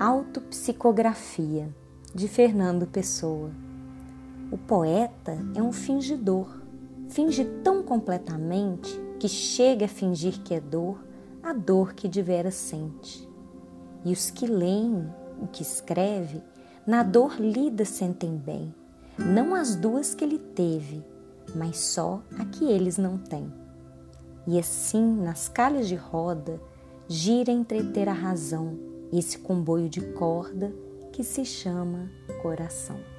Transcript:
Autopsicografia de Fernando Pessoa. O poeta é um fingidor, finge tão completamente que chega a fingir que é dor a dor que de veras sente. E os que leem o que escreve, na dor lida sentem bem, não as duas que ele teve, mas só a que eles não têm. E assim, nas calhas de roda, gira entreter a razão, esse comboio de corda que se chama coração.